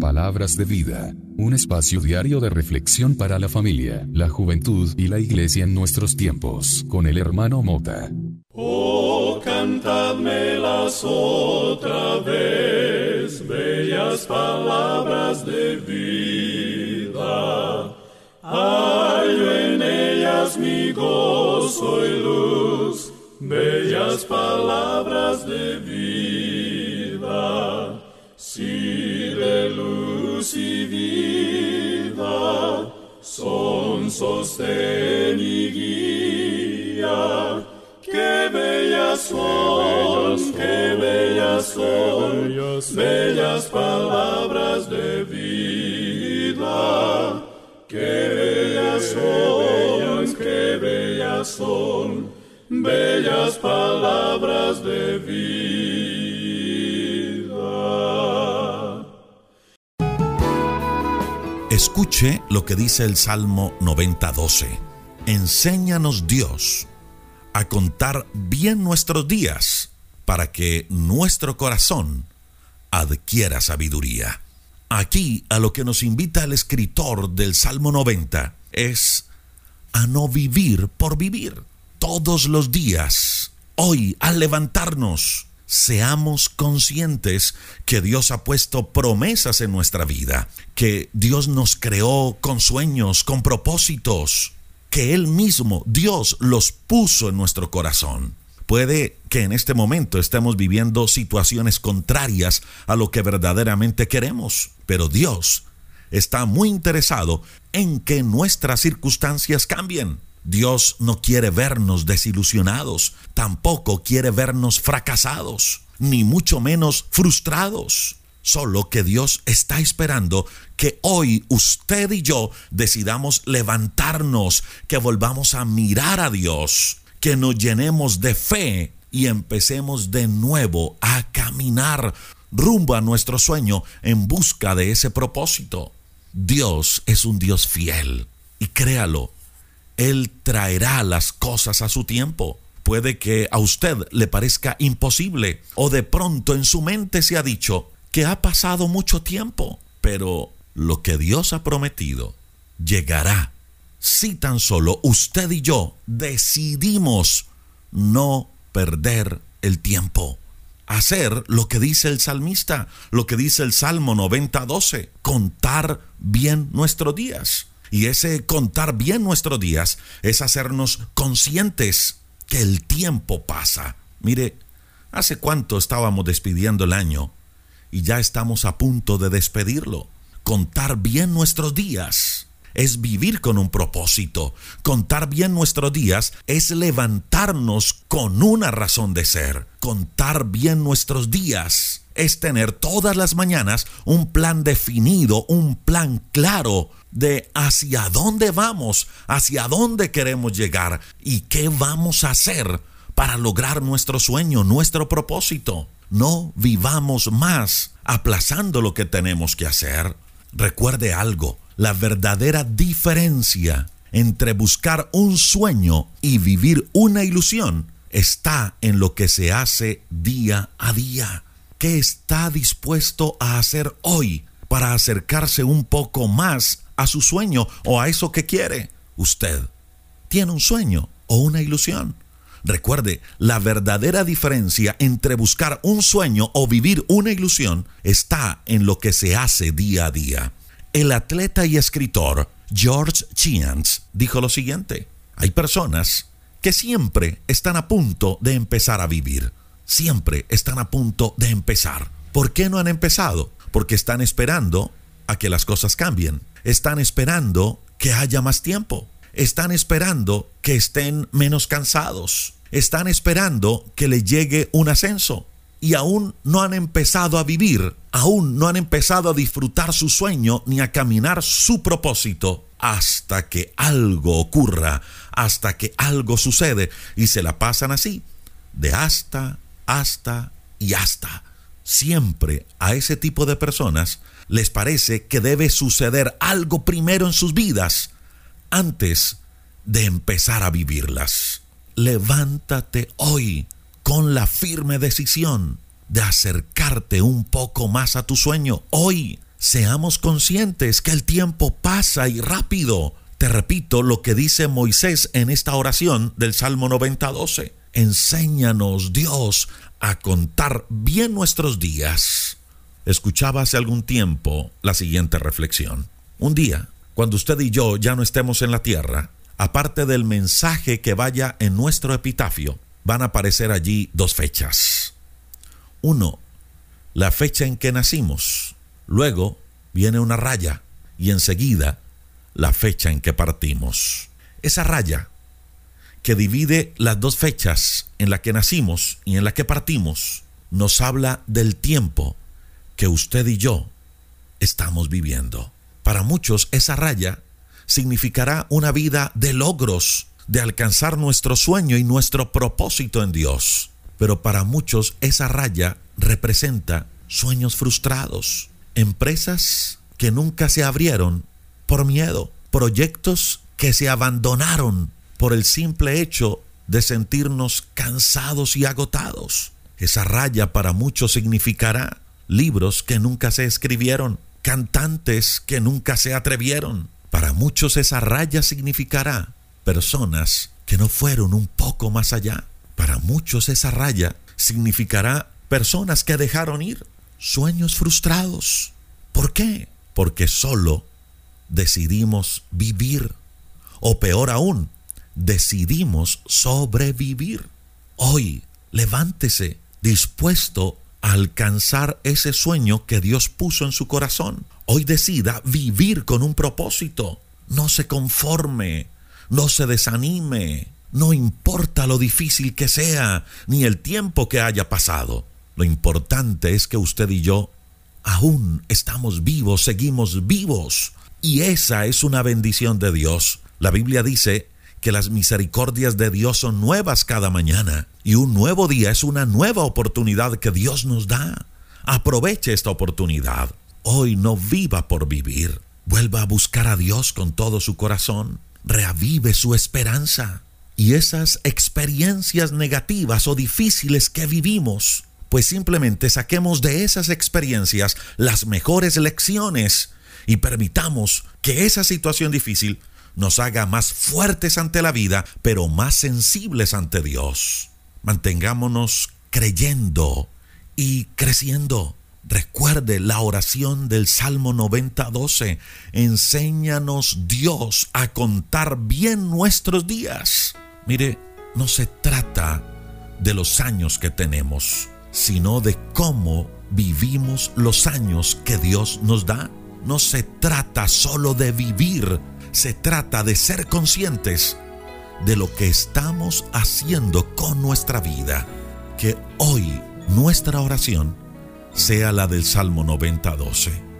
Palabras de vida, un espacio diario de reflexión para la familia, la juventud y la iglesia en nuestros tiempos, con el hermano Mota. Oh, cantadmelas otra vez, bellas palabras de vida. Hallo en ellas mi gozo y luz, bellas palabras de vida. De luz y vida son sostén y guía. Qué bellas son, qué bellas son, bellas palabras de vida. Qué bellas son, qué bellas son, bellas palabras de vida. Escuche lo que dice el Salmo 90:12. Enséñanos Dios a contar bien nuestros días para que nuestro corazón adquiera sabiduría. Aquí a lo que nos invita el escritor del Salmo 90 es a no vivir por vivir. Todos los días, hoy al levantarnos, seamos conscientes que Dios ha puesto promesas en nuestra vida, que Dios nos creó con sueños, con propósitos, que Él mismo, Dios, los puso en nuestro corazón. Puede que en este momento estemos viviendo situaciones contrarias a lo que verdaderamente queremos, pero Dios está muy interesado en que nuestras circunstancias cambien. Dios no quiere vernos desilusionados, tampoco quiere vernos fracasados, ni mucho menos frustrados. Solo que Dios está esperando que hoy usted y yo decidamos levantarnos, que volvamos a mirar a Dios, que nos llenemos de fe y empecemos de nuevo a caminar rumbo a nuestro sueño en busca de ese propósito. Dios es un Dios fiel y créalo, Él traerá las cosas a su tiempo. Puede que a usted le parezca imposible o de pronto en su mente se ha dicho que ha pasado mucho tiempo, pero lo que Dios ha prometido llegará si tan solo usted y yo decidimos no perder el tiempo. Hacer lo que dice el salmista, lo que dice el Salmo 90:12, contar bien nuestros días. Y ese contar bien nuestros días es hacernos conscientes que el tiempo pasa. Mire, ¿hace cuánto estábamos despidiendo el año? Y ya estamos a punto de despedirlo. Contar bien nuestros días es vivir con un propósito. Contar bien nuestros días es levantarnos con una razón de ser. Contar bien nuestros días es tener todas las mañanas un plan definido, un plan claro de hacia dónde vamos, hacia dónde queremos llegar y qué vamos a hacer para lograr nuestro sueño, nuestro propósito. No vivamos más aplazando lo que tenemos que hacer. Recuerde algo, la verdadera diferencia entre buscar un sueño y vivir una ilusión está en lo que se hace día a día. ¿Qué está dispuesto a hacer hoy para acercarse un poco más a su sueño o a eso que quiere? Usted tiene un sueño o una ilusión. Recuerde, la verdadera diferencia entre buscar un sueño o vivir una ilusión está en lo que se hace día a día. El atleta y escritor George Chance dijo lo siguiente, hay personas que siempre están a punto de empezar a vivir, siempre están a punto de empezar. ¿Por qué no han empezado? Porque están esperando a que las cosas cambien, están esperando que haya más tiempo, están esperando que estén menos cansados, están esperando que le llegue un ascenso y aún no han empezado a vivir, aún no han empezado a disfrutar su sueño ni a caminar su propósito hasta que algo ocurra, hasta que algo sucede y se la pasan así, de hasta, hasta y hasta. Siempre a ese tipo de personas les parece que debe suceder algo primero en sus vidas antes de empezar a vivirlas. Levántate hoy con la firme decisión de acercarte un poco más a tu sueño. Hoy seamos conscientes que el tiempo pasa y rápido. Te repito lo que dice Moisés en esta oración del Salmo 90:12. Enséñanos, Dios, a contar bien nuestros días. Escuchaba hace algún tiempo la siguiente reflexión. Un día, cuando usted y yo ya no estemos en la tierra, aparte del mensaje que vaya en nuestro epitafio, van a aparecer allí dos fechas. Uno, la fecha en que nacimos. Luego viene una raya y enseguida la fecha en que partimos. Esa raya que divide las dos fechas en la que nacimos y en la que partimos nos habla del tiempo que usted y yo estamos viviendo. Para muchos esa raya significará una vida de logros, de alcanzar nuestro sueño y nuestro propósito en Dios. Pero para muchos esa raya representa sueños frustrados, empresas que nunca se abrieron por miedo, proyectos que se abandonaron por el simple hecho de sentirnos cansados y agotados. Esa raya para muchos significará libros que nunca se escribieron, cantantes que nunca se atrevieron. Para muchos esa raya significará personas que no fueron un poco más allá. Para muchos esa raya significará personas que dejaron ir, sueños frustrados. ¿Por qué? Porque solo decidimos vivir. O peor aún, decidimos sobrevivir. Hoy, levántese dispuesto a alcanzar ese sueño que Dios puso en su corazón. Hoy decida vivir con un propósito. No se conforme, no se desanime, no importa lo difícil que sea, ni el tiempo que haya pasado. Lo importante es que usted y yo aún estamos vivos, seguimos vivos. Y esa es una bendición de Dios. La Biblia dice que las misericordias de Dios son nuevas cada mañana y un nuevo día es una nueva oportunidad que Dios nos da. Aproveche esta oportunidad. Hoy no viva por vivir. Vuelva a buscar a Dios con todo su corazón. Reavive su esperanza. Y esas experiencias negativas o difíciles que vivimos, pues simplemente saquemos de esas experiencias las mejores lecciones y permitamos que esa situación difícil nos haga más fuertes ante la vida, pero más sensibles ante Dios. Mantengámonos creyendo y creciendo. Recuerde la oración del Salmo 90:12. Enséñanos Dios a contar bien nuestros días. Mire, no se trata de los años que tenemos, sino de cómo vivimos los años que Dios nos da. No se trata solo de vivir, se trata de ser conscientes de lo que estamos haciendo con nuestra vida. Que hoy nuestra oración sea la del Salmo 90:12.